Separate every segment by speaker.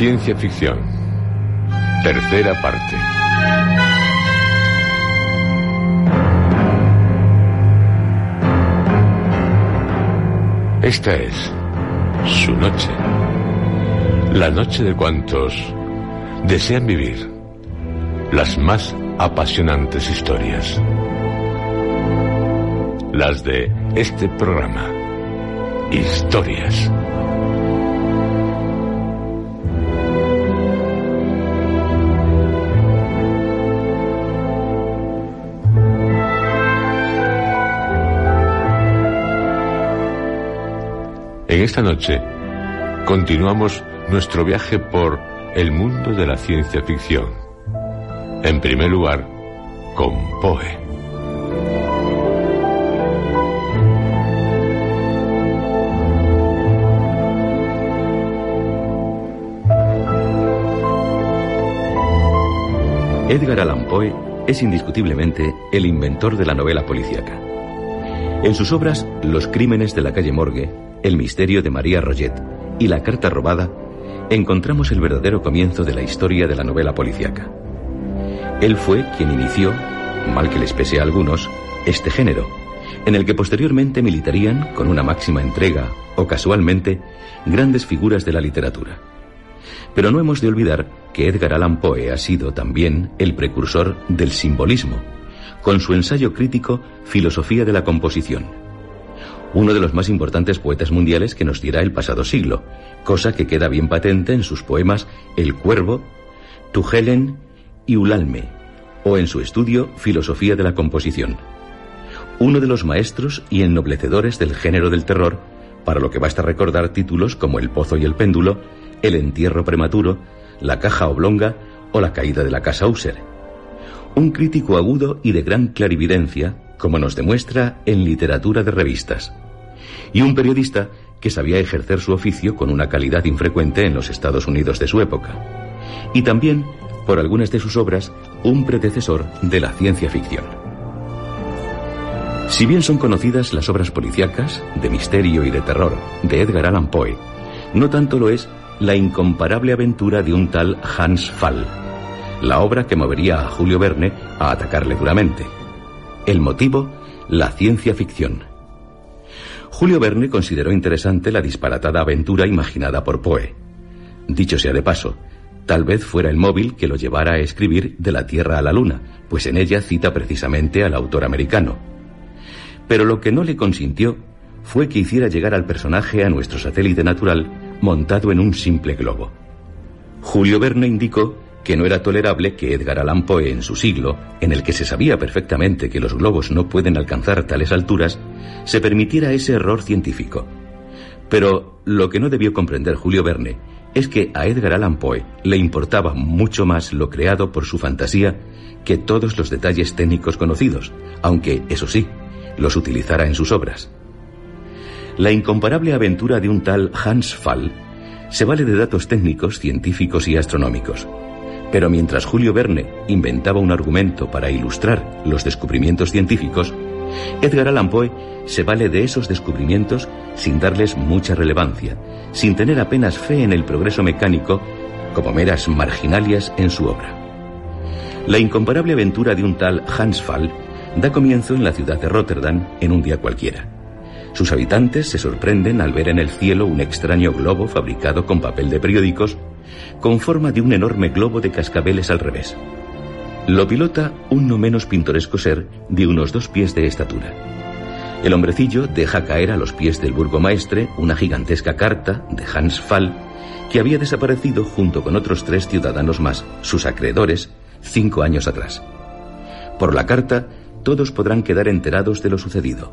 Speaker 1: ciencia ficción. Tercera parte. Esta es su noche. La noche de cuantos desean vivir las más apasionantes historias. Las de este programa. Historias. En esta noche continuamos nuestro viaje por el mundo de la ciencia ficción. En primer lugar, con Poe.
Speaker 2: Edgar Allan Poe es indiscutiblemente el inventor de la novela policíaca. En sus obras Los crímenes de la calle Morgue, El misterio de María Roget y La carta robada, encontramos el verdadero comienzo de la historia de la novela policíaca. Él fue quien inició, mal que les pese a algunos, este género, en el que posteriormente militarían, con una máxima entrega o casualmente, grandes figuras de la literatura. Pero no hemos de olvidar que Edgar Allan Poe ha sido también el precursor del simbolismo, con su ensayo crítico Filosofía de la Composición. Uno de los más importantes poetas mundiales que nos diera el pasado siglo, cosa que queda bien patente en sus poemas El Cuervo, Tu Helen y Ulalme, o en su estudio Filosofía de la Composición. Uno de los maestros y ennoblecedores del género del terror, para lo que basta recordar títulos como El Pozo y el Péndulo, El Entierro Prematuro, La Caja Oblonga o La Caída de la Casa User. Un crítico agudo y de gran clarividencia, como nos demuestra en literatura de revistas. Y un periodista que sabía ejercer su oficio con una calidad infrecuente en los Estados Unidos de su época. Y también, por algunas de sus obras, un predecesor de la ciencia ficción. Si bien son conocidas las obras policíacas, de misterio y de terror, de Edgar Allan Poe, no tanto lo es la incomparable aventura de un tal Hans Fall, la obra que movería a Julio Verne a atacarle duramente. El motivo, la ciencia ficción. Julio Verne consideró interesante la disparatada aventura imaginada por Poe. Dicho sea de paso, tal vez fuera el móvil que lo llevara a escribir De la Tierra a la Luna, pues en ella cita precisamente al autor americano. Pero lo que no le consintió fue que hiciera llegar al personaje a nuestro satélite natural montado en un simple globo. Julio Verne indicó que no era tolerable que Edgar Allan Poe en su siglo, en el que se sabía perfectamente que los globos no pueden alcanzar tales alturas, se permitiera ese error científico. Pero lo que no debió comprender Julio Verne es que a Edgar Allan Poe le importaba mucho más lo creado por su fantasía que todos los detalles técnicos conocidos, aunque, eso sí, los utilizara en sus obras. La incomparable aventura de un tal Hans Fall Se vale de datos técnicos, científicos y astronómicos. Pero mientras Julio Verne inventaba un argumento para ilustrar los descubrimientos científicos, Edgar Allan Poe se vale de esos descubrimientos sin darles mucha relevancia, sin tener apenas fe en el progreso mecánico como meras marginalias en su obra. La incomparable aventura de un tal Hans Fall da comienzo en la ciudad de Rotterdam en un día cualquiera. Sus habitantes se sorprenden al ver en el cielo un extraño globo fabricado con papel de periódicos con forma de un enorme globo de cascabeles al revés. Lo pilota un no menos pintoresco ser de unos dos pies de estatura. El hombrecillo deja caer a los pies del burgomaestre una gigantesca carta de Hans Fall que había desaparecido junto con otros tres ciudadanos más, sus acreedores, cinco años atrás. Por la carta, todos podrán quedar enterados de lo sucedido.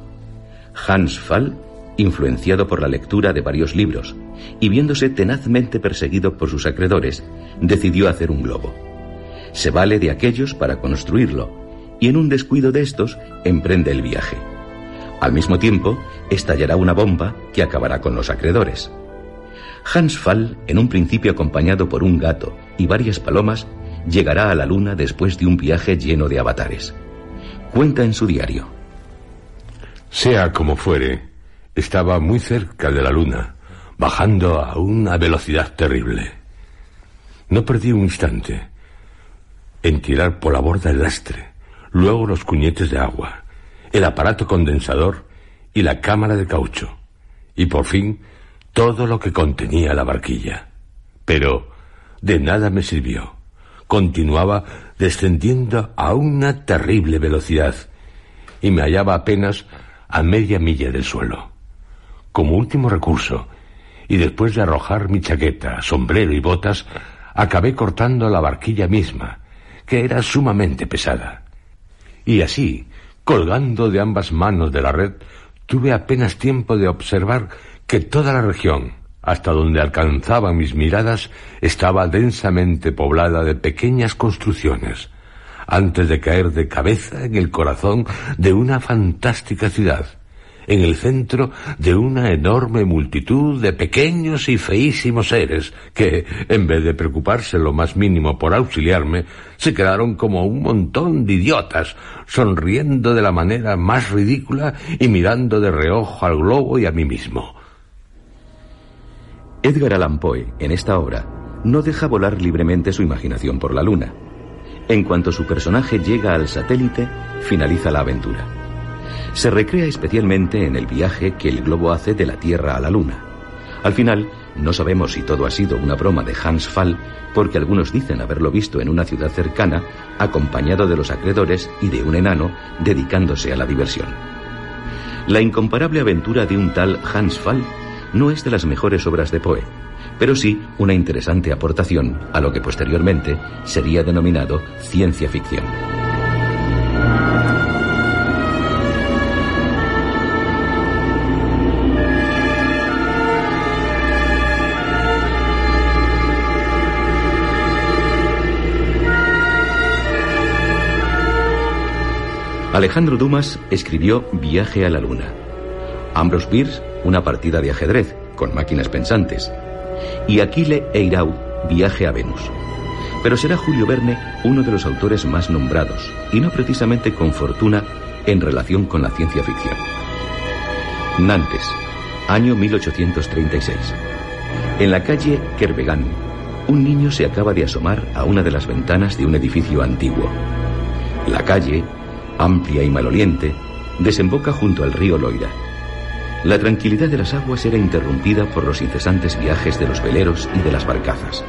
Speaker 2: Hans Fall, influenciado por la lectura de varios libros y viéndose tenazmente perseguido por sus acreedores, decidió hacer un globo. Se vale de aquellos para construirlo y en un descuido de estos emprende el viaje. Al mismo tiempo, estallará una bomba que acabará con los acreedores. Hans Fall, en un principio acompañado por un gato y varias palomas, llegará a la luna después de un viaje lleno de avatares. Cuenta en su diario.
Speaker 1: Sea como fuere, estaba muy cerca de la luna, bajando a una velocidad terrible. No perdí un instante en tirar por la borda el lastre, luego los cuñetes de agua, el aparato condensador y la cámara de caucho, y por fin todo lo que contenía la barquilla. Pero de nada me sirvió. Continuaba descendiendo a una terrible velocidad y me hallaba apenas a media milla del suelo. Como último recurso, y después de arrojar mi chaqueta, sombrero y botas, acabé cortando la barquilla misma, que era sumamente pesada. Y así, colgando de ambas manos de la red, tuve apenas tiempo de observar que toda la región, hasta donde alcanzaban mis miradas, estaba densamente poblada de pequeñas construcciones, antes de caer de cabeza en el corazón de una fantástica ciudad, en el centro de una enorme multitud de pequeños y feísimos seres que, en vez de preocuparse lo más mínimo por auxiliarme, se quedaron como un montón de idiotas, sonriendo de la manera más ridícula y mirando de reojo al globo y a mí mismo.
Speaker 2: Edgar Allan Poe, en esta obra, no deja volar libremente su imaginación por la luna. En cuanto su personaje llega al satélite, finaliza la aventura. Se recrea especialmente en el viaje que el globo hace de la Tierra a la Luna. Al final, no sabemos si todo ha sido una broma de Hans Fall, porque algunos dicen haberlo visto en una ciudad cercana, acompañado de los acreedores y de un enano dedicándose a la diversión. La incomparable aventura de un tal Hans Fall no es de las mejores obras de Poe, pero sí una interesante aportación a lo que posteriormente sería denominado ciencia ficción. Alejandro Dumas escribió Viaje a la Luna. Ambrose Bierce, una partida de ajedrez con máquinas pensantes. Y Aquile Eirau, Viaje a Venus. Pero será Julio Verne uno de los autores más nombrados, y no precisamente con fortuna en relación con la ciencia ficción. Nantes, año 1836. En la calle Kerbegan, un niño se acaba de asomar a una de las ventanas de un edificio antiguo. La calle, amplia y maloliente, desemboca junto al río Loira. La tranquilidad de las aguas era interrumpida por los incesantes viajes de los veleros y de las barcazas.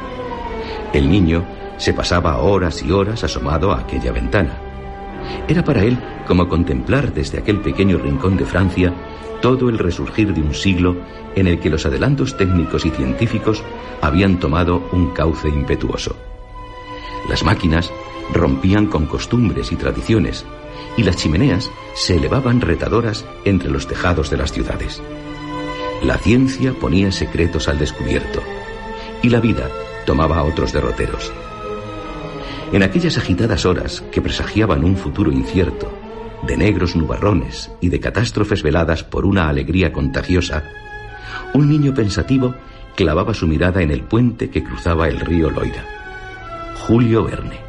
Speaker 2: El niño se pasaba horas y horas asomado a aquella ventana. Era para él como contemplar desde aquel pequeño rincón de Francia todo el resurgir de un siglo en el que los adelantos técnicos y científicos habían tomado un cauce impetuoso. Las máquinas rompían con costumbres y tradiciones, y las chimeneas se elevaban retadoras entre los tejados de las ciudades. La ciencia ponía secretos al descubierto, y la vida tomaba otros derroteros. En aquellas agitadas horas que presagiaban un futuro incierto, de negros nubarrones y de catástrofes veladas por una alegría contagiosa, un niño pensativo clavaba su mirada en el puente que cruzaba el río Loira. Julio Verne.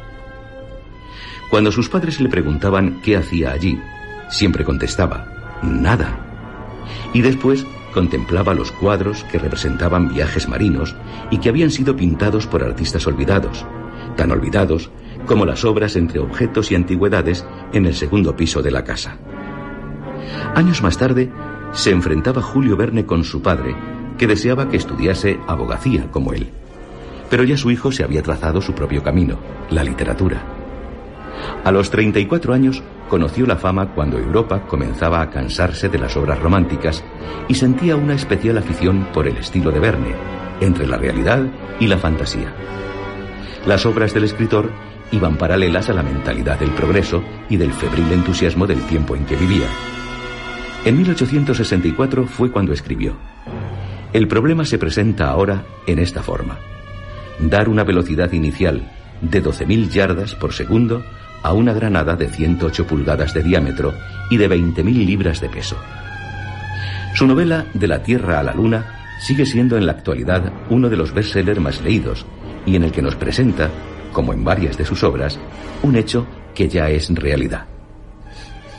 Speaker 2: Cuando sus padres le preguntaban qué hacía allí, siempre contestaba, nada. Y después contemplaba los cuadros que representaban viajes marinos y que habían sido pintados por artistas olvidados, tan olvidados como las obras entre objetos y antigüedades en el segundo piso de la casa. Años más tarde, se enfrentaba Julio Verne con su padre, que deseaba que estudiase abogacía como él. Pero ya su hijo se había trazado su propio camino, la literatura. A los 34 años conoció la fama cuando Europa comenzaba a cansarse de las obras románticas y sentía una especial afición por el estilo de Verne, entre la realidad y la fantasía. Las obras del escritor iban paralelas a la mentalidad del progreso y del febril entusiasmo del tiempo en que vivía. En 1864 fue cuando escribió. El problema se presenta ahora en esta forma. Dar una velocidad inicial de 12.000 yardas por segundo a una granada de 108 pulgadas de diámetro y de 20.000 libras de peso. Su novela De la Tierra a la Luna sigue siendo en la actualidad uno de los bestsellers más leídos y en el que nos presenta, como en varias de sus obras, un hecho que ya es realidad.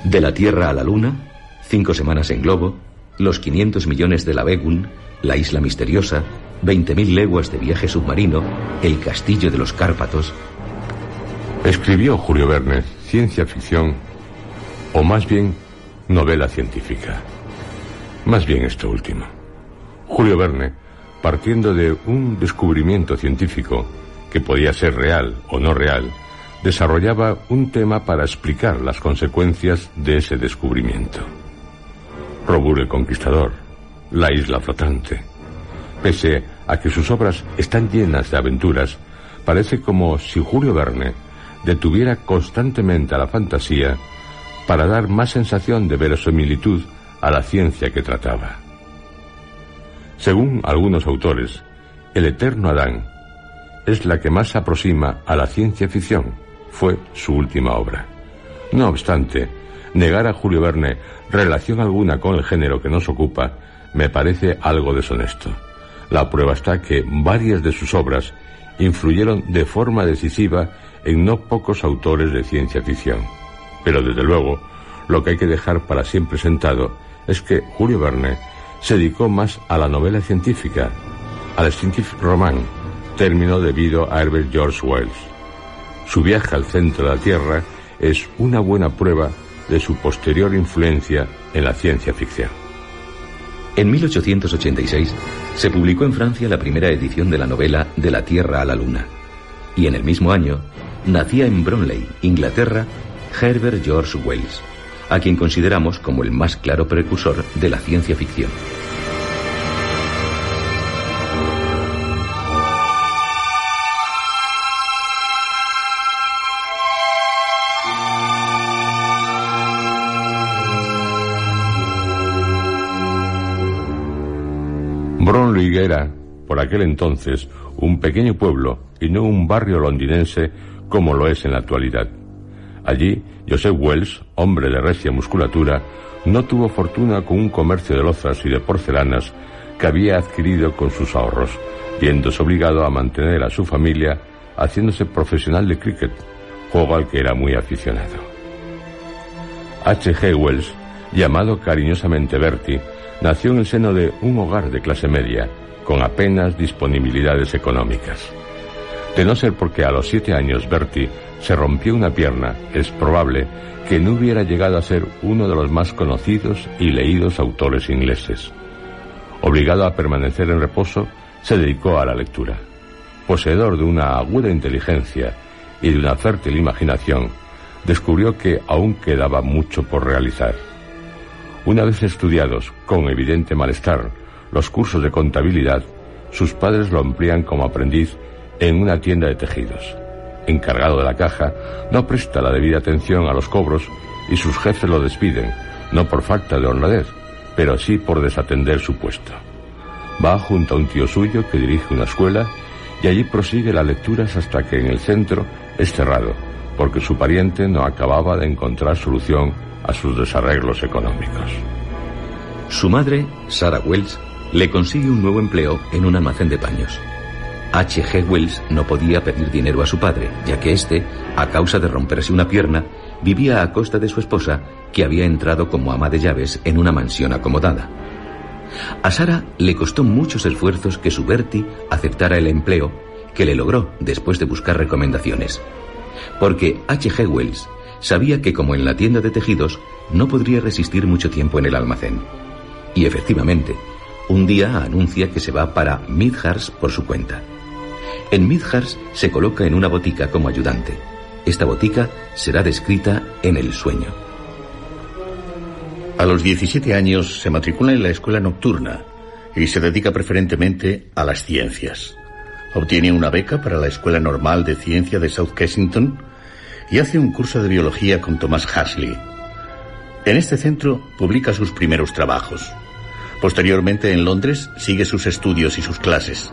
Speaker 2: De la Tierra a la Luna, Cinco semanas en globo, Los 500 millones de la Begun, La isla misteriosa, 20.000 leguas de viaje submarino, El castillo de los Cárpatos.
Speaker 1: Escribió Julio Verne ciencia ficción, o más bien novela científica. Más bien esto último. Julio Verne, partiendo de un descubrimiento científico que podía ser real o no real, desarrollaba un tema para explicar las consecuencias de ese descubrimiento. Robur el Conquistador, La Isla Flotante. Pese a que sus obras están llenas de aventuras, parece como si Julio Verne detuviera constantemente a la fantasía para dar más sensación de verosimilitud a la ciencia que trataba. Según algunos autores, El Eterno Adán es la que más se aproxima a la ciencia ficción. Fue su última obra. No obstante, negar a Julio Verne relación alguna con el género que nos ocupa me parece algo deshonesto. La prueba está que varias de sus obras influyeron de forma decisiva en no pocos autores de ciencia ficción. Pero desde luego, lo que hay que dejar para siempre sentado es que Julio Verne se dedicó más a la novela científica, al scientific roman, término debido a Herbert George Wells. Su viaje al centro de la Tierra es una buena prueba de su posterior influencia en la ciencia ficción.
Speaker 2: En 1886 se publicó en Francia la primera edición de la novela De la Tierra a la Luna. Y en el mismo año nacía en Bromley, Inglaterra, Herbert George Wells, a quien consideramos como el más claro precursor de la ciencia ficción.
Speaker 1: Bromley era, por aquel entonces, un pequeño pueblo y no un barrio londinense como lo es en la actualidad. Allí, Joseph Wells, hombre de recia musculatura, no tuvo fortuna con un comercio de lozas y de porcelanas que había adquirido con sus ahorros, viéndose obligado a mantener a su familia haciéndose profesional de cricket, juego al que era muy aficionado. H. G. Wells, llamado cariñosamente Bertie, nació en el seno de un hogar de clase media, con apenas disponibilidades económicas. De no ser porque a los siete años Bertie se rompió una pierna, es probable que no hubiera llegado a ser uno de los más conocidos y leídos autores ingleses. Obligado a permanecer en reposo, se dedicó a la lectura. Poseedor de una aguda inteligencia y de una fértil imaginación, descubrió que aún quedaba mucho por realizar. Una vez estudiados, con evidente malestar, los cursos de contabilidad, sus padres lo emplean como aprendiz en una tienda de tejidos. Encargado de la caja, no presta la debida atención a los cobros y sus jefes lo despiden, no por falta de honradez, pero sí por desatender su puesto. Va junto a un tío suyo que dirige una escuela y allí prosigue las lecturas hasta que en el centro es cerrado, porque su pariente no acababa de encontrar solución a sus desarreglos económicos.
Speaker 2: Su madre, Sarah Wells, le consigue un nuevo empleo en un almacén de paños. H. G. Wells no podía pedir dinero a su padre, ya que éste, a causa de romperse una pierna, vivía a costa de su esposa, que había entrado como ama de llaves en una mansión acomodada. A Sara le costó muchos esfuerzos que su Bertie aceptara el empleo, que le logró después de buscar recomendaciones. Porque H. G. Wells sabía que como en la tienda de tejidos, no podría resistir mucho tiempo en el almacén. Y efectivamente, un día anuncia que se va para Midhurst por su cuenta. En Midhurst se coloca en una botica como ayudante. Esta botica será descrita en El sueño.
Speaker 3: A los 17 años se matricula en la escuela nocturna y se dedica preferentemente a las ciencias. Obtiene una beca para la Escuela Normal de Ciencia de South Kensington y hace un curso de biología con Thomas Hasley. En este centro publica sus primeros trabajos. Posteriormente en Londres sigue sus estudios y sus clases.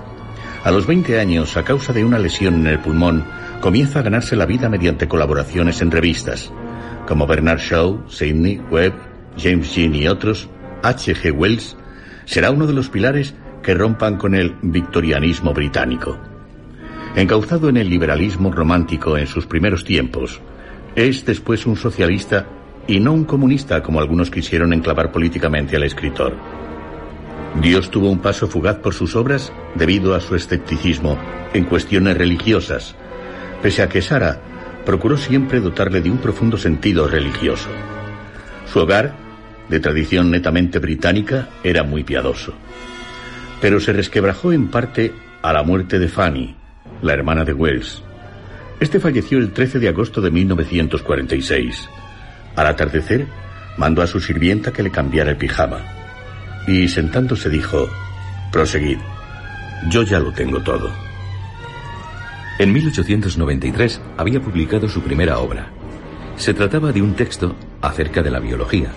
Speaker 3: A los 20 años, a causa de una lesión en el pulmón, comienza a ganarse la vida mediante colaboraciones en revistas, como Bernard Shaw, Sidney, Webb, James Jean y otros, H. G. Wells será uno de los pilares que rompan con el victorianismo británico. Encauzado en el liberalismo romántico en sus primeros tiempos, es después un socialista y no un comunista como algunos quisieron enclavar políticamente al escritor. Dios tuvo un paso fugaz por sus obras debido a su escepticismo en cuestiones religiosas, pese a que Sara procuró siempre dotarle de un profundo sentido religioso. Su hogar, de tradición netamente británica, era muy piadoso. Pero se resquebrajó en parte a la muerte de Fanny, la hermana de Wells. Este falleció el 13 de agosto de 1946. Al atardecer, mandó a su sirvienta que le cambiara el pijama. Y sentándose dijo, proseguid, yo ya lo tengo todo.
Speaker 2: En 1893 había publicado su primera obra. Se trataba de un texto acerca de la biología,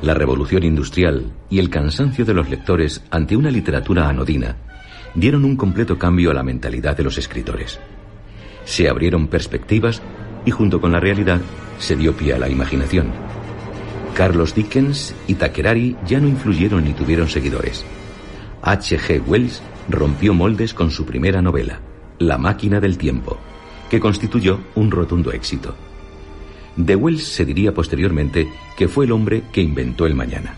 Speaker 2: la revolución industrial y el cansancio de los lectores ante una literatura anodina dieron un completo cambio a la mentalidad de los escritores. Se abrieron perspectivas y junto con la realidad se dio pie a la imaginación. Carlos Dickens y Takerari ya no influyeron ni tuvieron seguidores. H. G. Wells rompió moldes con su primera novela, La máquina del tiempo, que constituyó un rotundo éxito. De Wells se diría posteriormente que fue el hombre que inventó el mañana.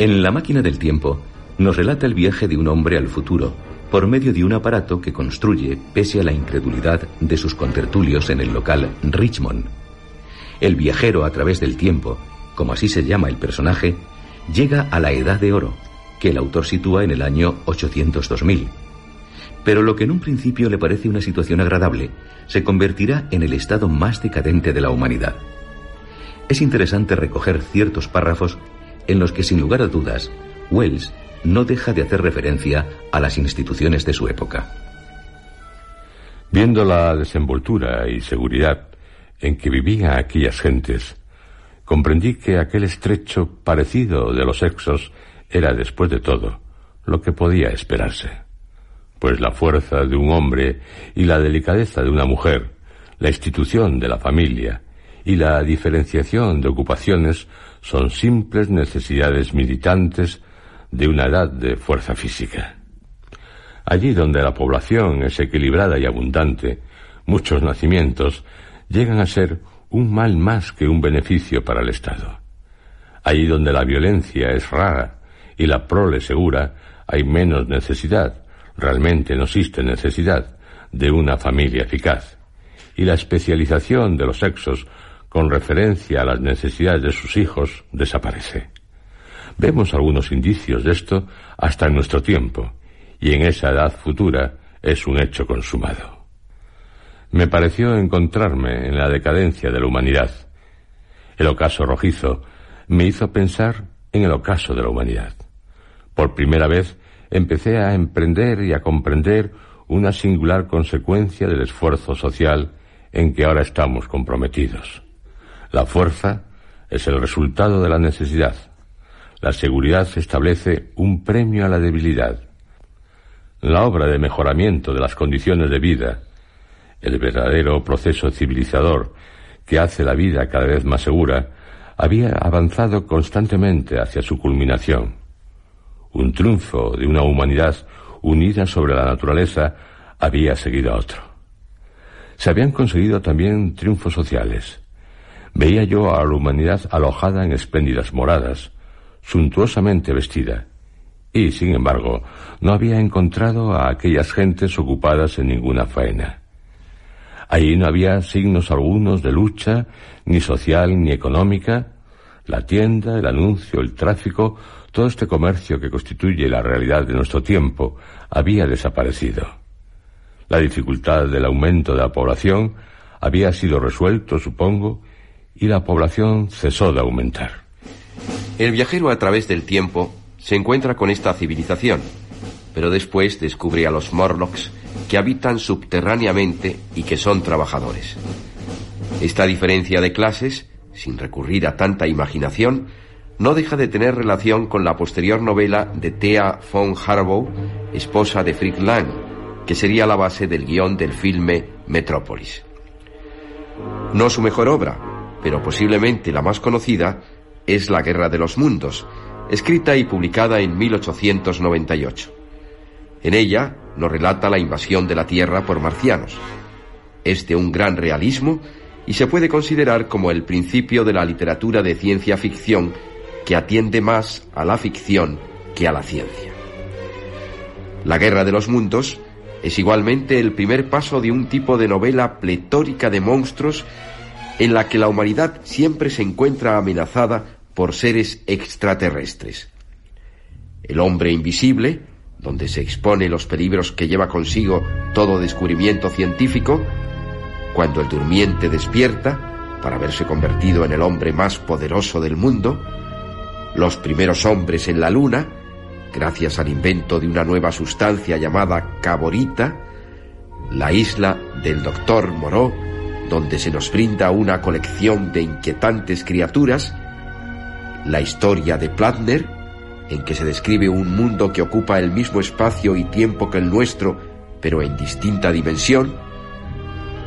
Speaker 2: En La máquina del tiempo nos relata el viaje de un hombre al futuro por medio de un aparato que construye pese a la incredulidad de sus contertulios en el local Richmond. El viajero a través del tiempo, como así se llama el personaje, llega a la Edad de Oro, que el autor sitúa en el año 800-2000. Pero lo que en un principio le parece una situación agradable, se convertirá en el estado más decadente de la humanidad. Es interesante recoger ciertos párrafos en los que, sin lugar a dudas, Wells no deja de hacer referencia a las instituciones de su época.
Speaker 1: Viendo la desenvoltura y seguridad en que vivían aquellas gentes, comprendí que aquel estrecho parecido de los sexos era, después de todo, lo que podía esperarse. Pues la fuerza de un hombre y la delicadeza de una mujer, la institución de la familia y la diferenciación de ocupaciones son simples necesidades militantes de una edad de fuerza física. Allí donde la población es equilibrada y abundante, muchos nacimientos llegan a ser un mal más que un beneficio para el Estado. Allí donde la violencia es rara y la prole segura, hay menos necesidad, realmente no existe necesidad, de una familia eficaz. Y la especialización de los sexos con referencia a las necesidades de sus hijos desaparece. Vemos algunos indicios de esto hasta en nuestro tiempo, y en esa edad futura es un hecho consumado. Me pareció encontrarme en la decadencia de la humanidad. El ocaso rojizo me hizo pensar en el ocaso de la humanidad. Por primera vez empecé a emprender y a comprender una singular consecuencia del esfuerzo social en que ahora estamos comprometidos. La fuerza es el resultado de la necesidad, la seguridad establece un premio a la debilidad. La obra de mejoramiento de las condiciones de vida, el verdadero proceso civilizador que hace la vida cada vez más segura, había avanzado constantemente hacia su culminación. un triunfo de una humanidad unida sobre la naturaleza, había seguido a otro. Se habían conseguido también triunfos sociales. Veía yo a la humanidad alojada en espléndidas moradas, suntuosamente vestida, y, sin embargo, no había encontrado a aquellas gentes ocupadas en ninguna faena. Allí no había signos algunos de lucha, ni social ni económica. La tienda, el anuncio, el tráfico, todo este comercio que constituye la realidad de nuestro tiempo, había desaparecido. La dificultad del aumento de la población había sido resuelto, supongo, y la población cesó de aumentar.
Speaker 4: El viajero a través del tiempo se encuentra con esta civilización, pero después descubre a los Morlocks que habitan subterráneamente y que son trabajadores. Esta diferencia de clases, sin recurrir a tanta imaginación, no deja de tener relación con la posterior novela de Thea von Harbour, esposa de Fritz Lang, que sería la base del guion del filme Metrópolis. No su mejor obra, pero posiblemente la más conocida, es La Guerra de los Mundos, escrita y publicada en 1898. En ella nos relata la invasión de la Tierra por marcianos. Es de un gran realismo y se puede considerar como el principio de la literatura de ciencia ficción que atiende más a la ficción que a la ciencia. La Guerra de los Mundos es igualmente el primer paso de un tipo de novela pletórica de monstruos en la que la humanidad siempre se encuentra amenazada por seres extraterrestres. El hombre invisible, donde se expone los peligros que lleva consigo todo descubrimiento científico, cuando el durmiente despierta, para haberse convertido en el hombre más poderoso del mundo, los primeros hombres en la Luna, gracias al invento de una nueva sustancia llamada caborita, la isla del doctor Moreau, donde se nos brinda una colección de inquietantes criaturas, la historia de Platner, en que se describe un mundo que ocupa el mismo espacio y tiempo que el nuestro, pero en distinta dimensión,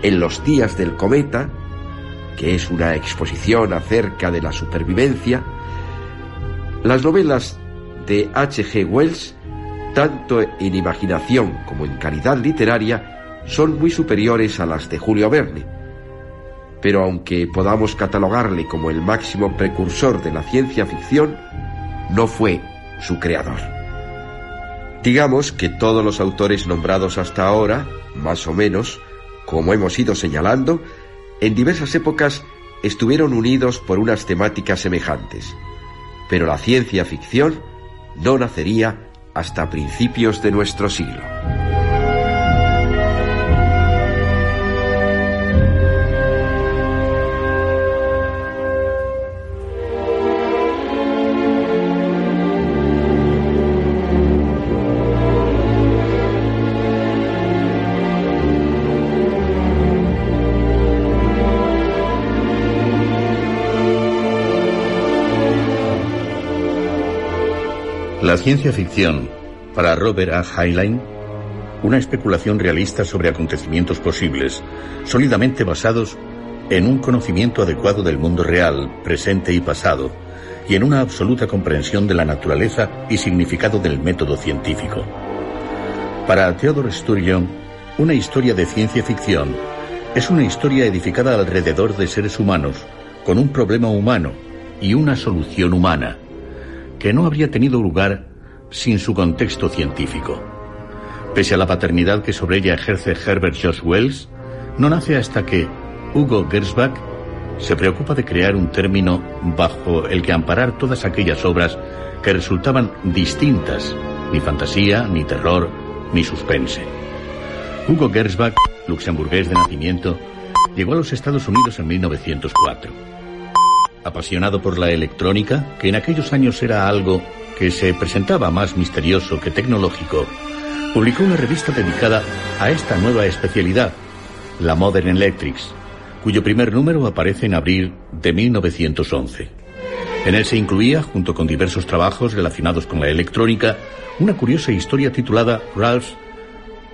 Speaker 4: en los días del cometa, que es una exposición acerca de la supervivencia, las novelas de H.G. Wells, tanto en imaginación como en calidad literaria, son muy superiores a las de Julio Verne. Pero aunque podamos catalogarle como el máximo precursor de la ciencia ficción, no fue su creador. Digamos que todos los autores nombrados hasta ahora, más o menos, como hemos ido señalando, en diversas épocas estuvieron unidos por unas temáticas semejantes pero la ciencia ficción no nacería hasta principios de nuestro siglo.
Speaker 3: La ciencia ficción, para Robert A. Heinlein, una especulación realista sobre acontecimientos posibles, sólidamente basados en un conocimiento adecuado del mundo real, presente y pasado, y en una absoluta comprensión de la naturaleza y significado del método científico. Para Theodore Sturgeon, una historia de ciencia ficción es una historia edificada alrededor de seres humanos, con un problema humano y una solución humana que no habría tenido lugar sin su contexto científico. Pese a la paternidad que sobre ella ejerce Herbert George Wells, no nace hasta que Hugo Gersbach se preocupa de crear un término bajo el que amparar todas aquellas obras que resultaban distintas, ni fantasía, ni terror, ni suspense. Hugo Gersbach, luxemburgués de nacimiento, llegó a los Estados Unidos en 1904 apasionado por la electrónica, que en aquellos años era algo que se presentaba más misterioso que tecnológico, publicó una revista dedicada a esta nueva especialidad, la Modern Electrics, cuyo primer número aparece en abril de 1911. En él se incluía, junto con diversos trabajos relacionados con la electrónica, una curiosa historia titulada Ralph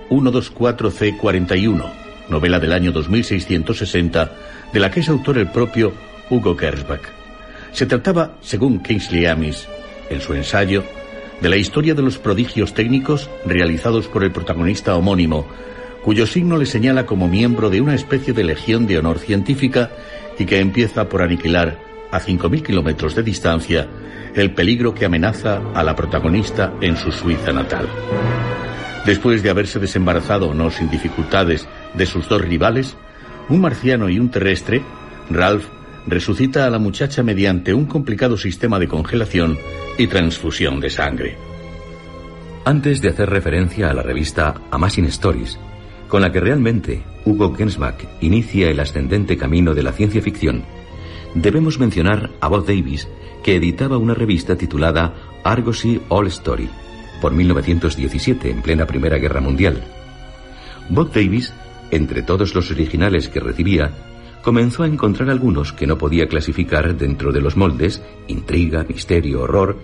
Speaker 3: 124C41, novela del año 2660, de la que es autor el propio Hugo Gersbach. Se trataba, según Kingsley Amis, en su ensayo, de la historia de los prodigios técnicos realizados por el protagonista homónimo, cuyo signo le señala como miembro de una especie de legión de honor científica y que empieza por aniquilar a 5.000 kilómetros de distancia el peligro que amenaza a la protagonista en su Suiza natal. Después de haberse desembarazado no sin dificultades de sus dos rivales, un marciano y un terrestre, Ralph resucita a la muchacha mediante un complicado sistema de congelación y transfusión de sangre.
Speaker 2: Antes de hacer referencia a la revista Amazing Stories, con la que realmente Hugo Gensbach inicia el ascendente camino de la ciencia ficción, debemos mencionar a Bob Davis, que editaba una revista titulada Argosy All Story, por 1917, en plena Primera Guerra Mundial. Bob Davis, entre todos los originales que recibía, comenzó a encontrar algunos que no podía clasificar dentro de los moldes, intriga, misterio, horror,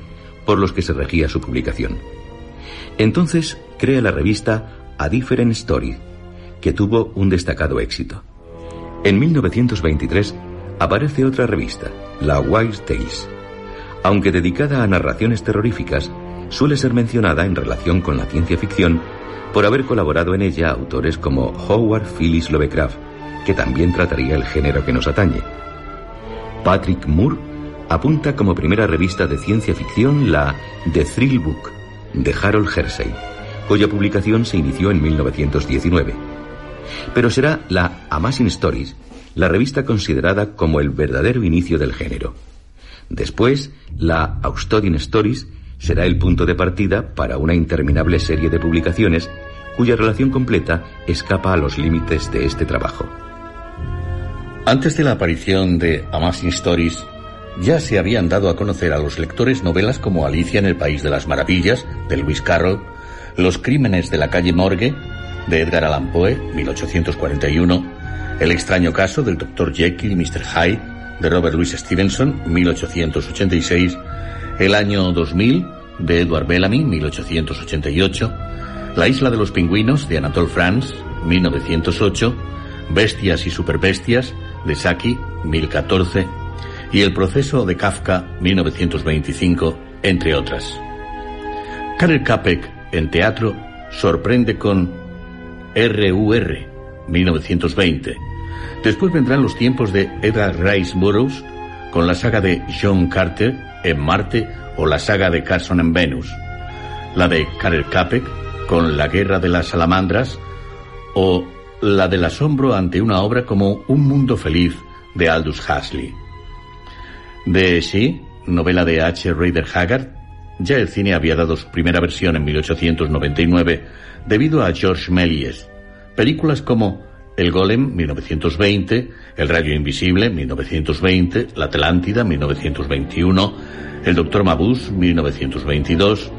Speaker 2: por los que se regía su publicación. Entonces crea la revista A Different Story, que tuvo un destacado éxito. En 1923 aparece otra revista, la Wild Tales. Aunque dedicada a narraciones terroríficas, suele ser mencionada en relación con la ciencia ficción por haber colaborado en ella autores como Howard Phillips Lovecraft, que también trataría el género que nos atañe. Patrick Moore apunta como primera revista de ciencia ficción la The Thrill Book de Harold Hersey, cuya publicación se inició en 1919. Pero será la Amazing Stories la revista considerada como el verdadero inicio del género. Después, la Austodin Stories será el punto de partida para una interminable serie de publicaciones cuya relación completa escapa a los límites de este trabajo.
Speaker 3: Antes de la aparición de Amazing Stories, ya se habían dado a conocer a los lectores novelas como Alicia en el País de las Maravillas, de Lewis Carroll, Los Crímenes de la Calle Morgue, de Edgar Allan Poe, 1841, El extraño caso del Dr. Jekyll y Mr. Hyde, de Robert Louis Stevenson, 1886, El año 2000, de Edward Bellamy, 1888, La isla de los pingüinos, de Anatole France, 1908, Bestias y superbestias, de Saki, 1014, y El proceso de Kafka, 1925, entre otras. Karel Capek, en teatro, sorprende con RUR, 1920. Después vendrán los tiempos de Edgar Rice Burroughs, con la saga de John Carter, en Marte, o la saga de Carson en Venus. La de Karel Capek, con La guerra de las salamandras, o la del asombro ante una obra como Un mundo feliz de Aldous Huxley. De Sí, novela de H. Rider Haggard, ya el cine había dado su primera versión en 1899 debido a George Méliès. Películas como El Golem, 1920, El Rayo Invisible, 1920, La Atlántida, 1921, El Doctor Mabuse, 1922,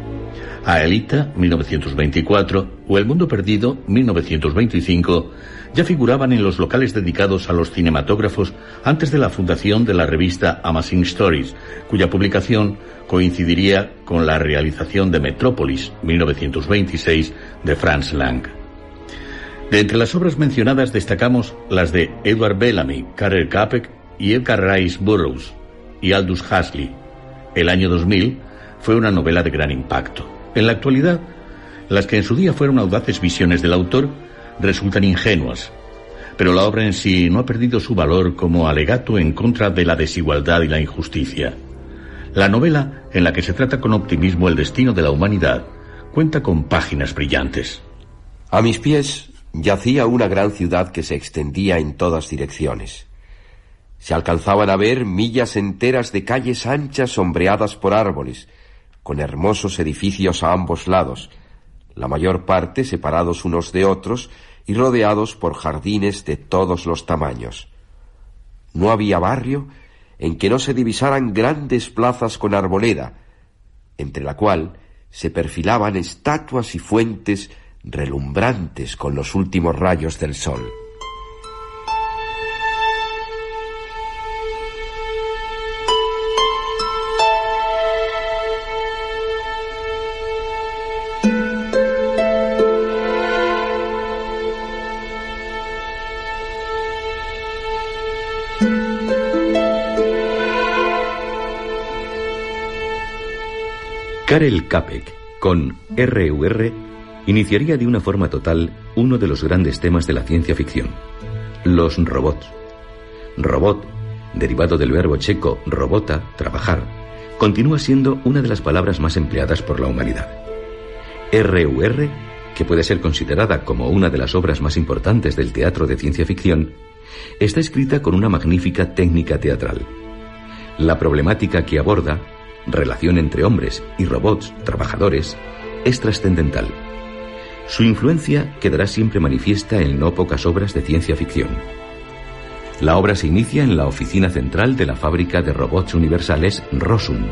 Speaker 3: Aelita, 1924, o El Mundo Perdido, 1925, ya figuraban en los locales dedicados a los cinematógrafos antes de la fundación de la revista Amazing Stories, cuya publicación coincidiría con la realización de Metrópolis, 1926, de Franz Lang. De entre las obras mencionadas destacamos las de Edward Bellamy, Karel Capek y Edgar Rice Burroughs y Aldous Huxley. El año 2000 fue una novela de gran impacto. En la actualidad, las que en su día fueron audaces visiones del autor resultan ingenuas, pero la obra en sí no ha perdido su valor como alegato en contra de la desigualdad y la injusticia. La novela, en la que se trata con optimismo el destino de la humanidad, cuenta con páginas brillantes.
Speaker 4: A mis pies yacía una gran ciudad que se extendía en todas direcciones. Se alcanzaban a ver millas enteras de calles anchas sombreadas por árboles, con hermosos edificios a ambos lados, la mayor parte separados unos de otros y rodeados por jardines de todos los tamaños. No había barrio en que no se divisaran grandes plazas con arboleda, entre la cual se perfilaban estatuas y fuentes relumbrantes con los últimos rayos del sol.
Speaker 2: Karel Capek, con RUR, iniciaría de una forma total uno de los grandes temas de la ciencia ficción, los robots. Robot, derivado del verbo checo robota, trabajar, continúa siendo una de las palabras más empleadas por la humanidad. RUR, que puede ser considerada como una de las obras más importantes del teatro de ciencia ficción, está escrita con una magnífica técnica teatral. La problemática que aborda, relación entre hombres y robots, trabajadores, es trascendental. Su influencia quedará siempre manifiesta en no pocas obras de ciencia ficción. La obra se inicia en la oficina central de la fábrica de robots universales Rosun.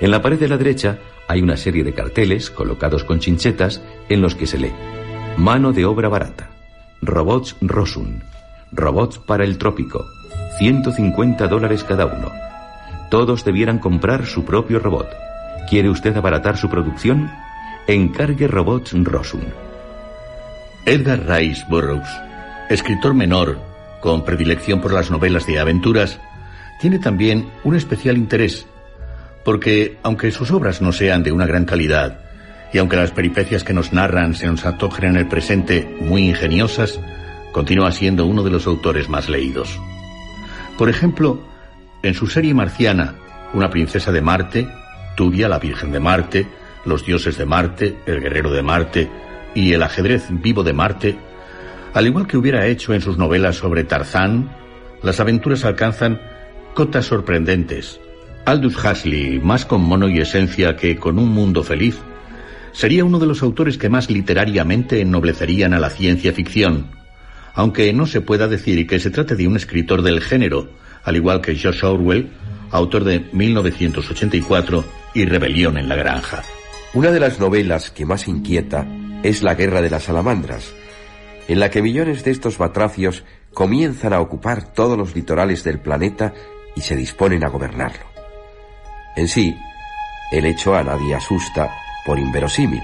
Speaker 2: En la pared de la derecha hay una serie de carteles colocados con chinchetas en los que se lee Mano de obra barata, Robots Rosun, Robots para el trópico, 150 dólares cada uno. Todos debieran comprar su propio robot. ¿Quiere usted abaratar su producción? Encargue Robots Rosun.
Speaker 3: Edgar Rice Burroughs, escritor menor con predilección por las novelas de aventuras, tiene también un especial interés, porque aunque sus obras no sean de una gran calidad, y aunque las peripecias que nos narran se nos antojen en el presente muy ingeniosas, continúa siendo uno de los autores más leídos. Por ejemplo, en su serie marciana, Una princesa de Marte, Tubia, la Virgen de Marte, Los dioses de Marte, El guerrero de Marte y El ajedrez vivo de Marte, al igual que hubiera hecho en sus novelas sobre Tarzán, las aventuras alcanzan cotas sorprendentes. Aldous Huxley, más con mono y esencia que con un mundo feliz, sería uno de los autores que más literariamente ennoblecerían a la ciencia ficción, aunque no se pueda decir que se trate de un escritor del género, al igual que George Orwell, autor de 1984 y Rebelión en la Granja.
Speaker 4: Una de las novelas que más inquieta es La Guerra de las Salamandras, en la que millones de estos batracios comienzan a ocupar todos los litorales del planeta y se disponen a gobernarlo. En sí, el hecho a nadie asusta por inverosímil,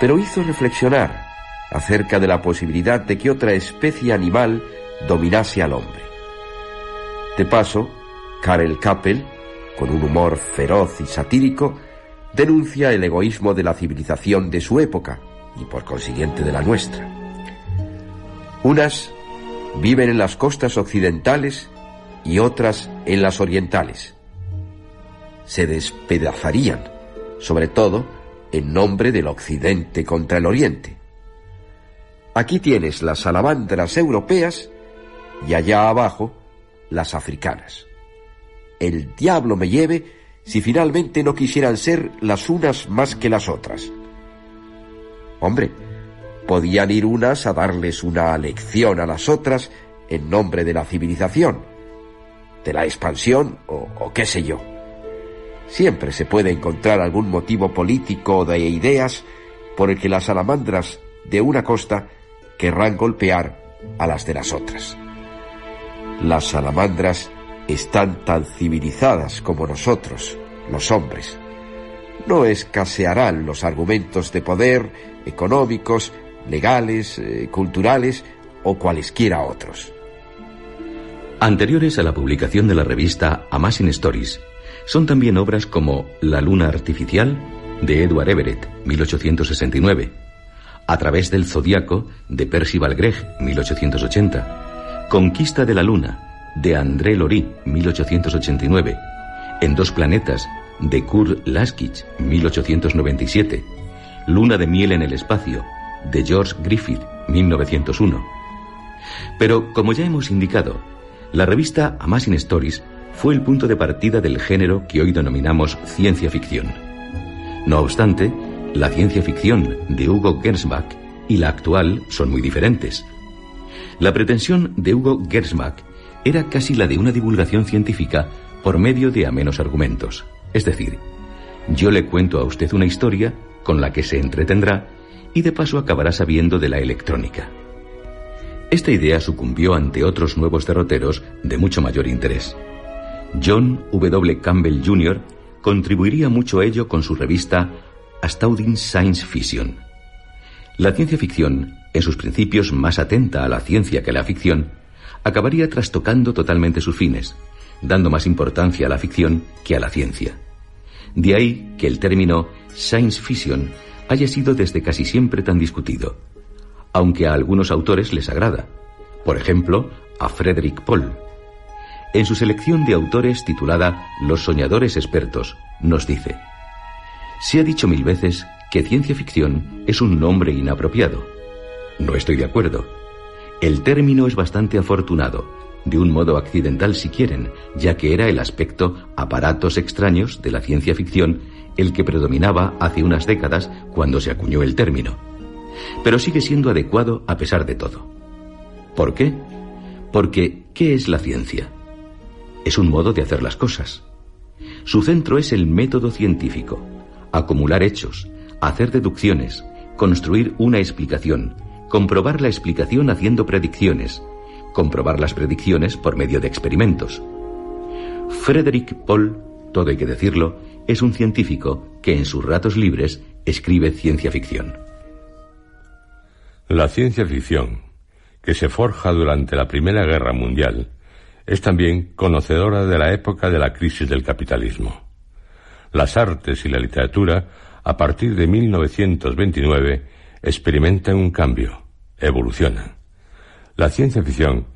Speaker 4: pero hizo reflexionar acerca de la posibilidad de que otra especie animal dominase al hombre. De paso, Karel Kappel, con un humor feroz y satírico, denuncia el egoísmo de la civilización de su época y por consiguiente de la nuestra. Unas viven en las costas occidentales y otras en las orientales. Se despedazarían, sobre todo en nombre del occidente contra el oriente. Aquí tienes las salamandras europeas y allá abajo las africanas. El diablo me lleve si finalmente no quisieran ser las unas más que las otras. Hombre, podían ir unas a darles una lección a las otras en nombre de la civilización, de la expansión o, qué sé yo. Siempre se puede encontrar algún motivo político o de ideas por el que las salamandras de una costa querrán golpear a las de las otras. Las salamandras están tan civilizadas como nosotros, los hombres. No escasearán los argumentos de poder, económicos, legales, eh, culturales o cualesquiera otros.
Speaker 2: Anteriores a la publicación de la revista Amazing Stories, son también obras como La Luna Artificial, de Edward Everett, 1869, A través del Zodíaco, de Percival Gregg, 1880, Conquista de la Luna, de André Lori, 1889, En dos planetas, de Kurt Laskich, 1897, Luna de miel en el espacio, de George Griffith, 1901. Pero, como ya hemos indicado, la revista Amazing Stories fue el punto de partida del género que hoy denominamos ciencia ficción. No obstante, la ciencia ficción de Hugo Gernsback y la actual son muy diferentes. La pretensión de Hugo Gernsback era casi la de una divulgación científica por medio de amenos argumentos. Es decir, yo le cuento a usted una historia con la que se entretendrá y de paso acabará sabiendo de la electrónica. Esta idea sucumbió ante otros nuevos derroteros de mucho mayor interés. John W. Campbell Jr. contribuiría mucho a ello con su revista Astounding Science Fiction. La ciencia ficción, en sus principios más atenta a la ciencia que a la ficción, acabaría trastocando totalmente sus fines, dando más importancia a la ficción que a la ciencia. De ahí que el término science fiction haya sido desde casi siempre tan discutido, aunque a algunos autores les agrada. Por ejemplo, a Frederick Paul. En su selección de autores titulada Los soñadores expertos, nos dice, se ha dicho mil veces que ciencia ficción es un nombre inapropiado. No estoy de acuerdo. El término es bastante afortunado, de un modo accidental si quieren, ya que era el aspecto aparatos extraños de la ciencia ficción el que predominaba hace unas décadas cuando se acuñó el término. Pero sigue siendo adecuado a pesar de todo. ¿Por qué? Porque, ¿qué es la ciencia? Es un modo de hacer las cosas. Su centro es el método científico, acumular hechos, hacer deducciones, construir una explicación, comprobar la explicación haciendo predicciones, comprobar las predicciones por medio de experimentos. Frederick Paul, todo hay que decirlo, es un científico que en sus ratos libres escribe ciencia ficción.
Speaker 1: La ciencia ficción, que se forja durante la Primera Guerra Mundial, es también conocedora de la época de la crisis del capitalismo. Las artes y la literatura, a partir de 1929, experimentan un cambio, evolucionan. La ciencia ficción,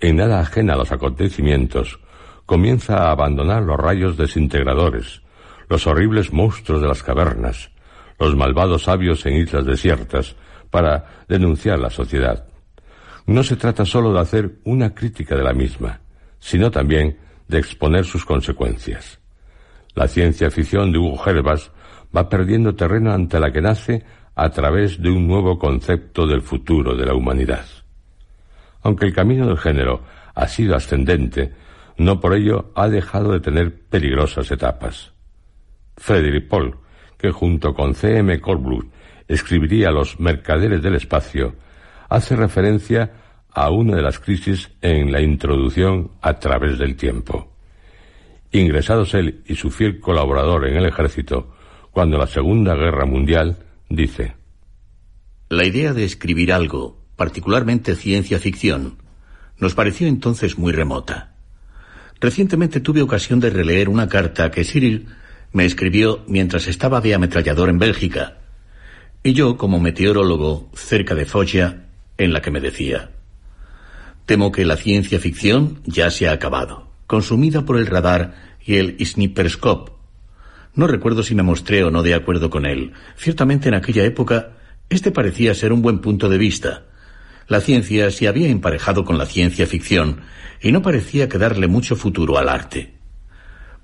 Speaker 1: en nada ajena a los acontecimientos, comienza a abandonar los rayos desintegradores, los horribles monstruos de las cavernas, los malvados sabios en islas desiertas, para denunciar la sociedad. No se trata sólo de hacer una crítica de la misma, sino también de exponer sus consecuencias. La ciencia ficción de Hugo Gervas va perdiendo terreno ante la que nace a través de un nuevo concepto del futuro de la humanidad. Aunque el camino del género ha sido ascendente, no por ello ha dejado de tener peligrosas etapas. Frederick Paul, que junto con C.M. Corblut escribiría Los mercaderes del espacio, hace referencia a una de las crisis en la introducción a través del tiempo. Ingresados él y su fiel colaborador en el ejército, cuando la Segunda Guerra Mundial, dice
Speaker 3: La idea de escribir algo, particularmente ciencia ficción, nos pareció entonces muy remota. Recientemente tuve ocasión de releer una carta que Cyril me escribió mientras estaba de ametrallador en Bélgica, y yo como meteorólogo cerca de Foggia, en la que me decía, temo que la ciencia ficción ya se ha acabado, consumida por el radar y el sniperscope. No recuerdo si me mostré o no de acuerdo con él. Ciertamente en aquella época este parecía ser un buen punto de vista. La ciencia se había emparejado con la ciencia ficción y no parecía quedarle mucho futuro al arte.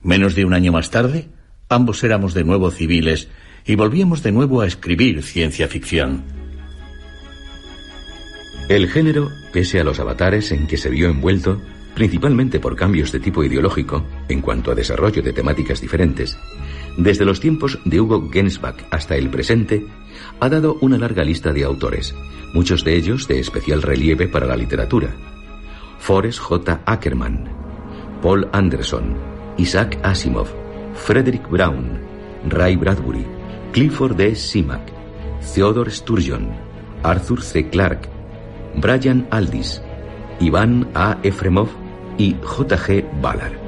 Speaker 3: Menos de un año más tarde, ambos éramos de nuevo civiles y volvíamos de nuevo a escribir ciencia ficción.
Speaker 2: El género, pese a los avatares en que se vio envuelto, principalmente por cambios de tipo ideológico, en cuanto a desarrollo de temáticas diferentes, desde los tiempos de Hugo Gensbach hasta el presente, ha dado una larga lista de autores, muchos de ellos de especial relieve para la literatura. Forrest J. Ackerman, Paul Anderson, Isaac Asimov, Frederick Brown, Ray Bradbury, Clifford D. Simak, Theodore Sturgeon, Arthur C. Clarke, Brian Aldis, Iván A. Efremov y J.G. Ballard.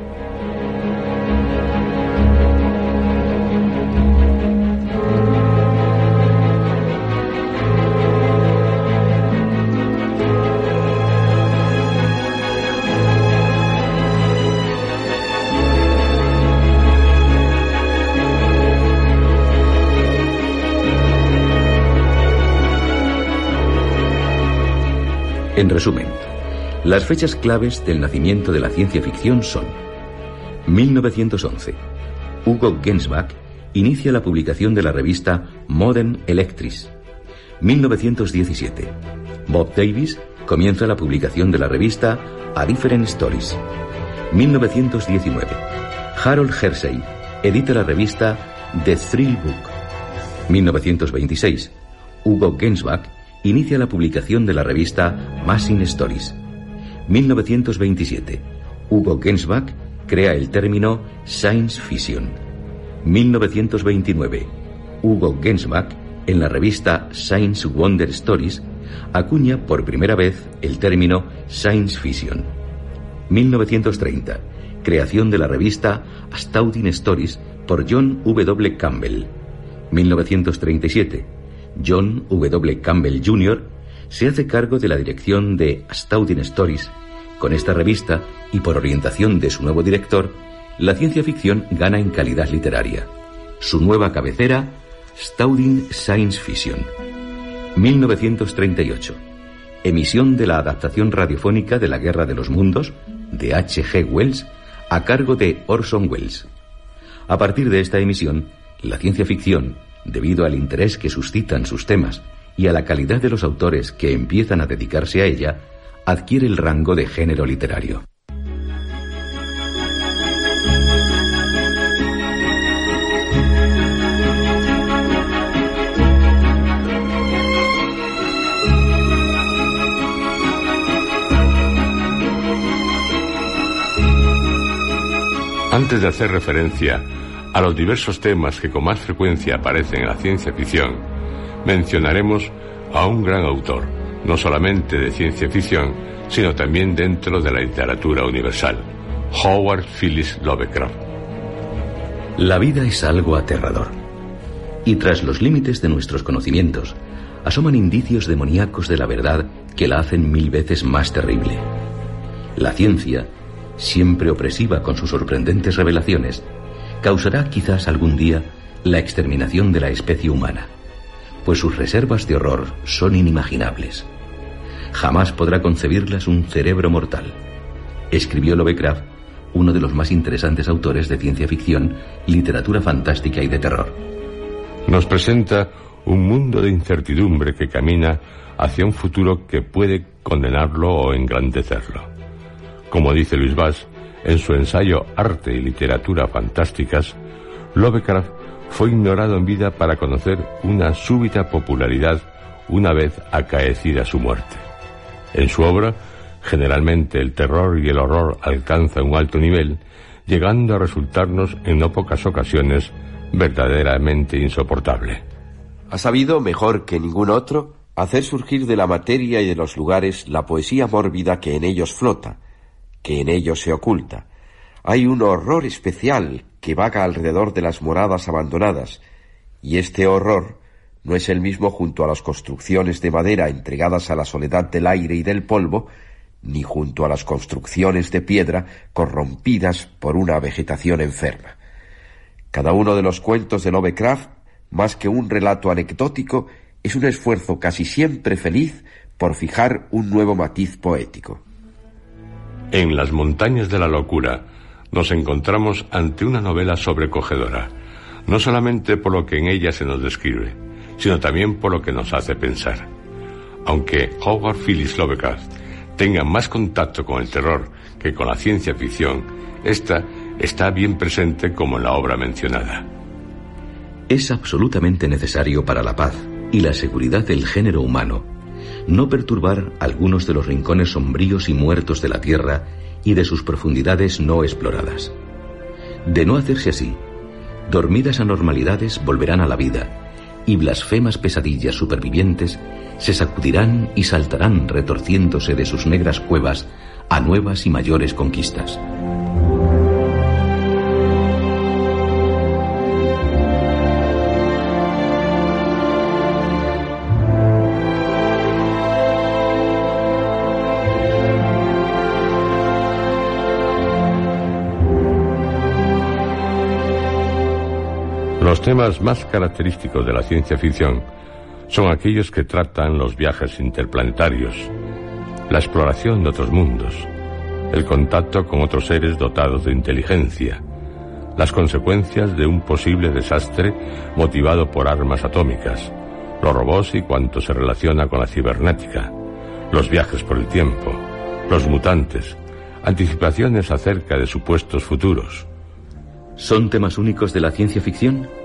Speaker 2: En resumen, las fechas claves del nacimiento de la ciencia ficción son 1911. Hugo Gensbach inicia la publicación de la revista Modern Electris. 1917. Bob Davis comienza la publicación de la revista A Different Stories. 1919. Harold Hersey edita la revista The Thrill Book. 1926. Hugo Gensbach inicia la publicación de la revista Massing Stories. 1927. Hugo Gensbach crea el término Science Fiction. 1929. Hugo Gensbach, en la revista Science Wonder Stories, acuña por primera vez el término Science Fiction. 1930. creación de la revista Astounding Stories por John W. Campbell. 1937. John W. Campbell Jr. se hace cargo de la dirección de Astounding Stories. Con esta revista y por orientación de su nuevo director, la ciencia ficción gana en calidad literaria. Su nueva cabecera, Astounding Science Fiction. 1938. Emisión de la adaptación radiofónica de La Guerra de los Mundos, de H. G. Wells, a cargo de Orson Welles. A partir de esta emisión, la ciencia ficción, debido al interés que suscitan sus temas y a la calidad de los autores que empiezan a dedicarse a ella, adquiere el rango de género literario.
Speaker 1: Antes de hacer referencia a los diversos temas que con más frecuencia aparecen en la ciencia ficción, mencionaremos a un gran autor, no solamente de ciencia ficción, sino también dentro de la literatura universal, Howard Phillips Lovecraft.
Speaker 2: La vida es algo aterrador. Y tras los límites de nuestros conocimientos, asoman indicios demoníacos de la verdad que la hacen mil veces más terrible. La ciencia, siempre opresiva con sus sorprendentes revelaciones, causará quizás algún día la exterminación de la especie humana, pues sus reservas de horror son inimaginables. Jamás podrá concebirlas un cerebro mortal. Escribió Lovecraft, uno de los más interesantes autores de ciencia ficción, literatura fantástica y de terror.
Speaker 1: Nos presenta un mundo de incertidumbre que camina hacia un futuro que puede condenarlo o engrandecerlo. Como dice Luis Vaz, en su ensayo Arte y Literatura Fantásticas, Lovecraft fue ignorado en vida para conocer una súbita popularidad una vez acaecida su muerte. En su obra, generalmente el terror y el horror alcanzan un alto nivel, llegando a resultarnos en no pocas ocasiones verdaderamente insoportable.
Speaker 4: Ha sabido, mejor que ningún otro, hacer surgir de la materia y de los lugares la poesía mórbida que en ellos flota, que en ellos se oculta. Hay un horror especial que vaga alrededor de las moradas abandonadas, y este horror no es el mismo junto a las construcciones de madera entregadas a la soledad del aire y del polvo, ni junto a las construcciones de piedra corrompidas por una vegetación enferma. Cada uno de los cuentos de Lovecraft, más que un relato anecdótico, es un esfuerzo casi siempre feliz por fijar un nuevo matiz poético.
Speaker 1: En Las montañas de la locura nos encontramos ante una novela sobrecogedora, no solamente por lo que en ella se nos describe, sino también por lo que nos hace pensar. Aunque Howard Phillips Lovecraft tenga más contacto con el terror que con la ciencia ficción, esta está bien presente como en la obra mencionada.
Speaker 2: Es absolutamente necesario para la paz y la seguridad del género humano no perturbar algunos de los rincones sombríos y muertos de la Tierra y de sus profundidades no exploradas. De no hacerse así, dormidas anormalidades volverán a la vida y blasfemas pesadillas supervivientes se sacudirán y saltarán retorciéndose de sus negras cuevas a nuevas y mayores conquistas.
Speaker 1: Los temas más característicos de la ciencia ficción son aquellos que tratan los viajes interplanetarios, la exploración de otros mundos, el contacto con otros seres dotados de inteligencia, las consecuencias de un posible desastre motivado por armas atómicas, los robots y cuanto se relaciona con la cibernética, los viajes por el tiempo, los mutantes, anticipaciones acerca de supuestos futuros.
Speaker 2: ¿Son temas únicos de la ciencia ficción?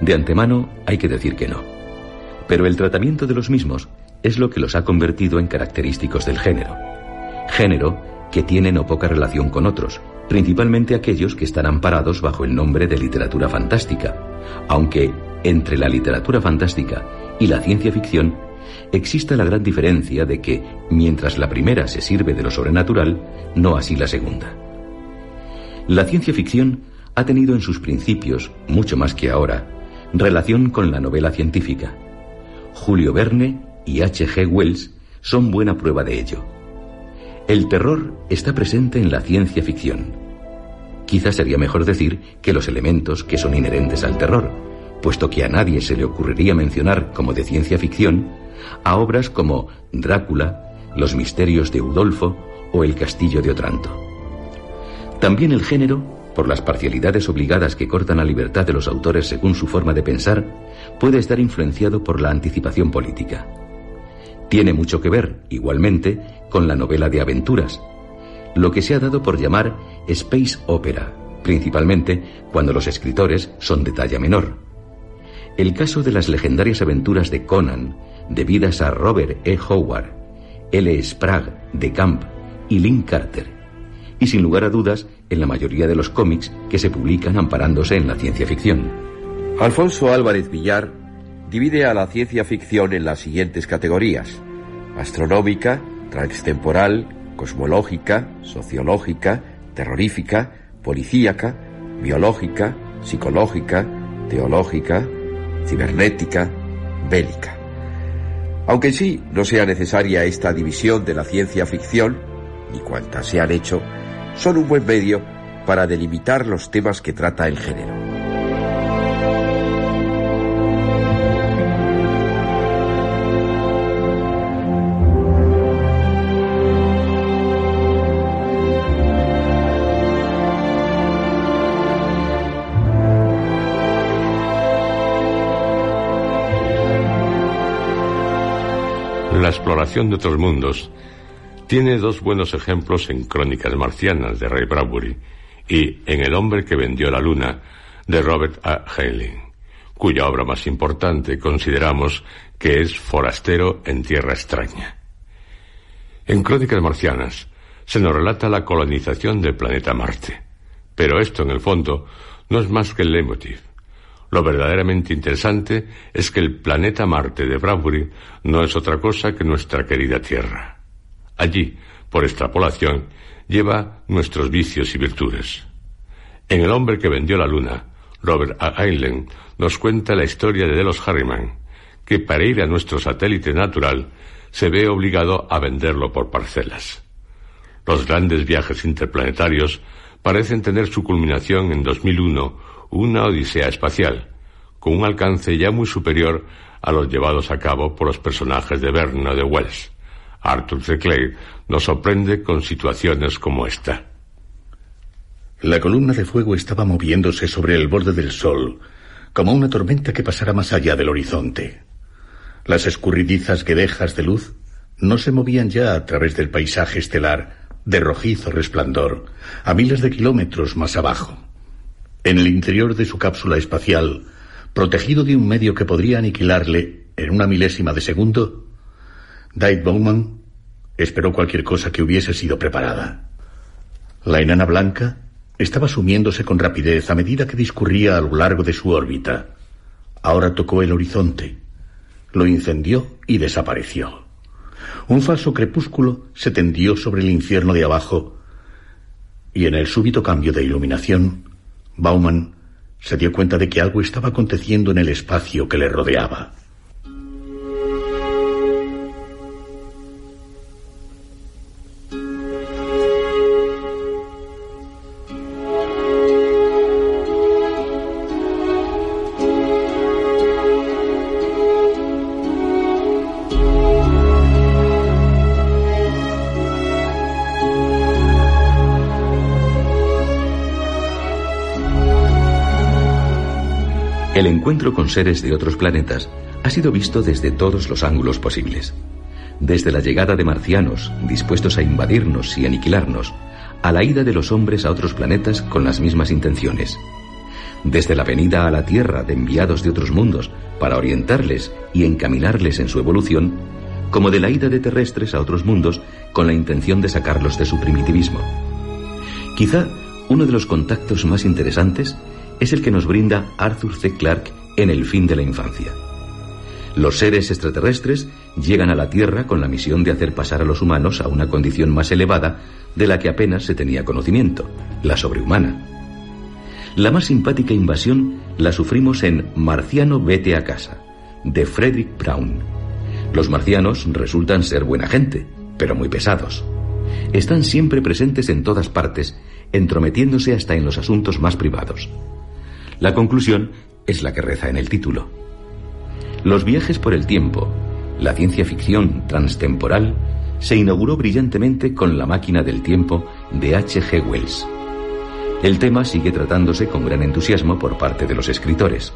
Speaker 2: De antemano hay que decir que no. Pero el tratamiento de los mismos es lo que los ha convertido en característicos del género. Género que tiene no poca relación con otros, principalmente aquellos que están amparados bajo el nombre de literatura fantástica, aunque entre la literatura fantástica y la ciencia ficción existe la gran diferencia de que, mientras la primera se sirve de lo sobrenatural, no así la segunda. La ciencia ficción ha tenido en sus principios, mucho más que ahora, relación con la novela científica. Julio Verne y H. G. Wells son buena prueba de ello. El terror está presente en la ciencia ficción. Quizás sería mejor decir que los elementos que son inherentes al terror, puesto que a nadie se le ocurriría mencionar como de ciencia ficción a obras como Drácula, Los misterios de Udolfo o El castillo de Otranto. También el género, por las parcialidades obligadas que cortan la libertad de los autores según su forma de pensar, puede estar influenciado por la anticipación política. Tiene mucho que ver, igualmente, con la novela de aventuras, lo que se ha dado por llamar space opera, principalmente cuando los escritores son de talla menor. El caso de las legendarias aventuras de Conan, debidas a Robert E. Howard, L. Sprague de Camp y Link Carter, y sin lugar a dudas en la mayoría de los cómics que se publican amparándose en la ciencia ficción.
Speaker 4: Alfonso Álvarez Villar divide a la ciencia ficción en las siguientes categorías: astronómica, transtemporal, cosmológica, sociológica, terrorífica, policíaca, biológica, psicológica, teológica, cibernética, bélica. Aunque sí no sea necesaria esta división de la ciencia ficción, ni cuantas se han hecho, son un buen medio para delimitar los temas que trata el género.
Speaker 1: La exploración de otros mundos tiene dos buenos ejemplos en Crónicas Marcianas de Ray Bradbury y en El hombre que vendió la luna de Robert A. Heinlein, cuya obra más importante consideramos que es Forastero en Tierra Extraña. En Crónicas Marcianas se nos relata la colonización del planeta Marte, pero esto en el fondo no es más que el leitmotiv. Lo verdaderamente interesante es que el planeta Marte de Bradbury no es otra cosa que nuestra querida Tierra. Allí, por extrapolación, lleva nuestros vicios y virtudes. En El hombre que vendió la luna, Robert A. Heinlein nos cuenta la historia de Delos Harriman, que para ir a nuestro satélite natural se ve obligado a venderlo por parcelas. Los grandes viajes interplanetarios parecen tener su culminación en 2001 una odisea espacial, con un alcance ya muy superior a los llevados a cabo por los personajes de Verne o de Wells. Arthur C. Clarke nos sorprende con situaciones como esta.
Speaker 3: La columna de fuego estaba moviéndose sobre el borde del sol, como una tormenta que pasara más allá del horizonte. Las escurridizas guedejas de luz no se movían ya a través del paisaje estelar de rojizo resplandor, a miles de kilómetros más abajo. En el interior de su cápsula espacial, protegido de un medio que podría aniquilarle en una milésima de segundo, Dave Bowman esperó cualquier cosa que hubiese sido preparada. La enana blanca estaba sumiéndose con rapidez a medida que discurría a lo largo de su órbita. Ahora tocó el horizonte, lo incendió y desapareció. Un falso crepúsculo se tendió sobre el infierno de abajo y en el súbito cambio de iluminación Bauman se dio cuenta de que algo estaba aconteciendo en el espacio que le rodeaba.
Speaker 2: Encuentro con seres de otros planetas ha sido visto desde todos los ángulos posibles. Desde la llegada de marcianos dispuestos a invadirnos y aniquilarnos, a la ida de los hombres a otros planetas con las mismas intenciones. Desde la venida a la Tierra de enviados de otros mundos para orientarles y encaminarles en su evolución, como de la ida de terrestres a otros mundos con la intención de sacarlos de su primitivismo. Quizá uno de los contactos más interesantes es el que nos brinda Arthur C. Clarke en El fin de la infancia. Los seres extraterrestres llegan a la Tierra con la misión de hacer pasar a los humanos a una condición más elevada de la que apenas se tenía conocimiento, la sobrehumana. La más simpática invasión la sufrimos en Marciano Vete a casa, de Frederick Brown. Los marcianos resultan ser buena gente, pero muy pesados. Están siempre presentes en todas partes, entrometiéndose hasta en los asuntos más privados. La conclusión es la que reza en el título. Los viajes por el tiempo, la ciencia ficción transtemporal, se inauguró brillantemente con La máquina del tiempo de H. G. Wells. El tema sigue tratándose con gran entusiasmo por parte de los escritores.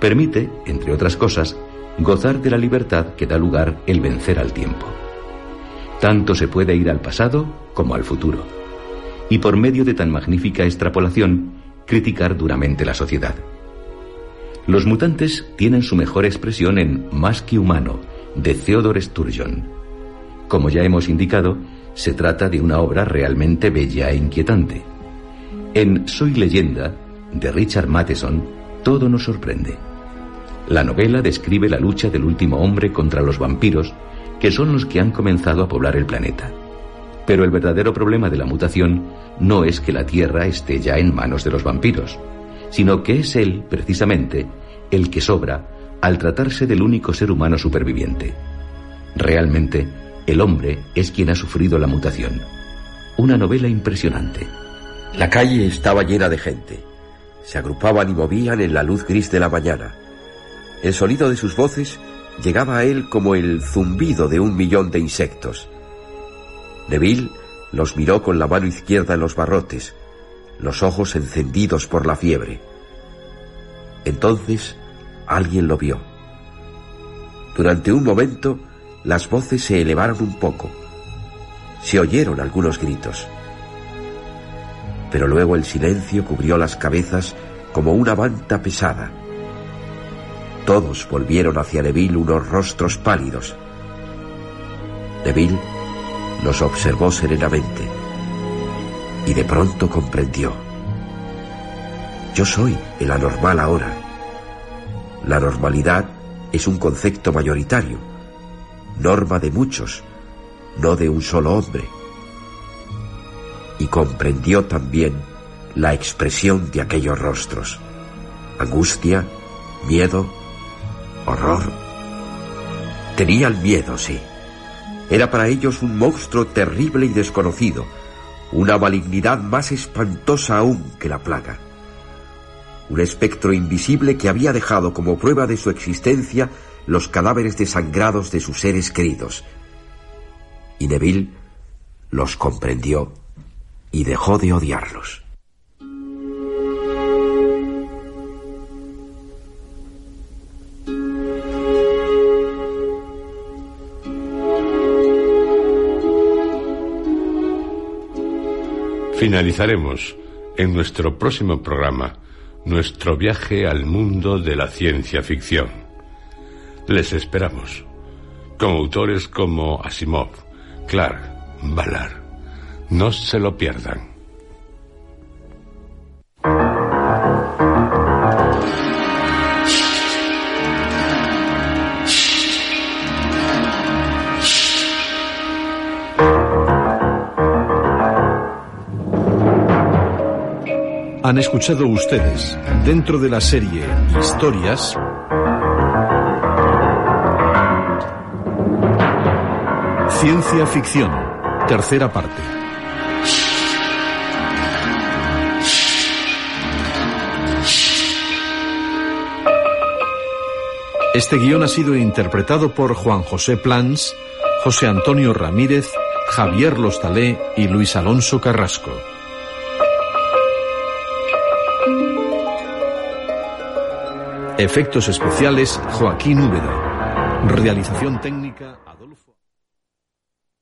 Speaker 2: Permite, entre otras cosas, gozar de la libertad que da lugar el vencer al tiempo. Tanto se puede ir al pasado como al futuro. Y por medio de tan magnífica extrapolación, criticar duramente la sociedad. Los mutantes tienen su mejor expresión en Más que humano, de Theodore Sturgeon. Como ya hemos indicado, se trata de una obra realmente bella e inquietante. En Soy leyenda, de Richard Matheson, todo nos sorprende. La novela describe la lucha del último hombre contra los vampiros, que son los que han comenzado a poblar el planeta. Pero el verdadero problema de la mutación no es que la Tierra esté ya en manos de los vampiros, sino que es él, precisamente, el que sobra al tratarse del único ser humano superviviente. Realmente, el hombre es quien ha sufrido la mutación. Una novela impresionante.
Speaker 4: La calle estaba llena de gente. Se agrupaban y movían en la luz gris de la mañana. El sonido de sus voces llegaba a él como el zumbido de un millón de insectos. Neville los miró con la mano izquierda en los barrotes, los ojos encendidos por la fiebre. Entonces alguien lo vio. Durante un momento las voces se elevaron un poco. Se oyeron algunos gritos pero luego el silencio cubrió las cabezas como una manta pesada. Todos volvieron hacia Neville unos rostros pálidos. Neville los observó serenamente y de pronto comprendió. Yo soy el anormal ahora. La normalidad es un concepto mayoritario, norma de muchos, no de un solo hombre y comprendió también la expresión de aquellos rostros. Angustia, miedo, horror. Tenían miedo, sí. Era para ellos un monstruo terrible y desconocido, una malignidad más espantosa aún que la plaga. Un espectro invisible que había dejado como prueba de su existencia los cadáveres desangrados de sus seres queridos. Y Neville los comprendió y dejó de odiarlos.
Speaker 1: Finalizaremos en nuestro próximo programa nuestro viaje al mundo de la ciencia ficción. Les esperamos, con autores como Asimov, Clark, Ballard. No se lo pierdan.
Speaker 5: Escuchado ustedes, dentro de la serie Historias, Ciencia Ficción, tercera parte. Este guion ha sido interpretado por Juan José Plans, José Antonio Ramírez, Javier Lostalé y Luis Alonso Carrasco. Efectos especiales Joaquín Úbeda. Realización técnica.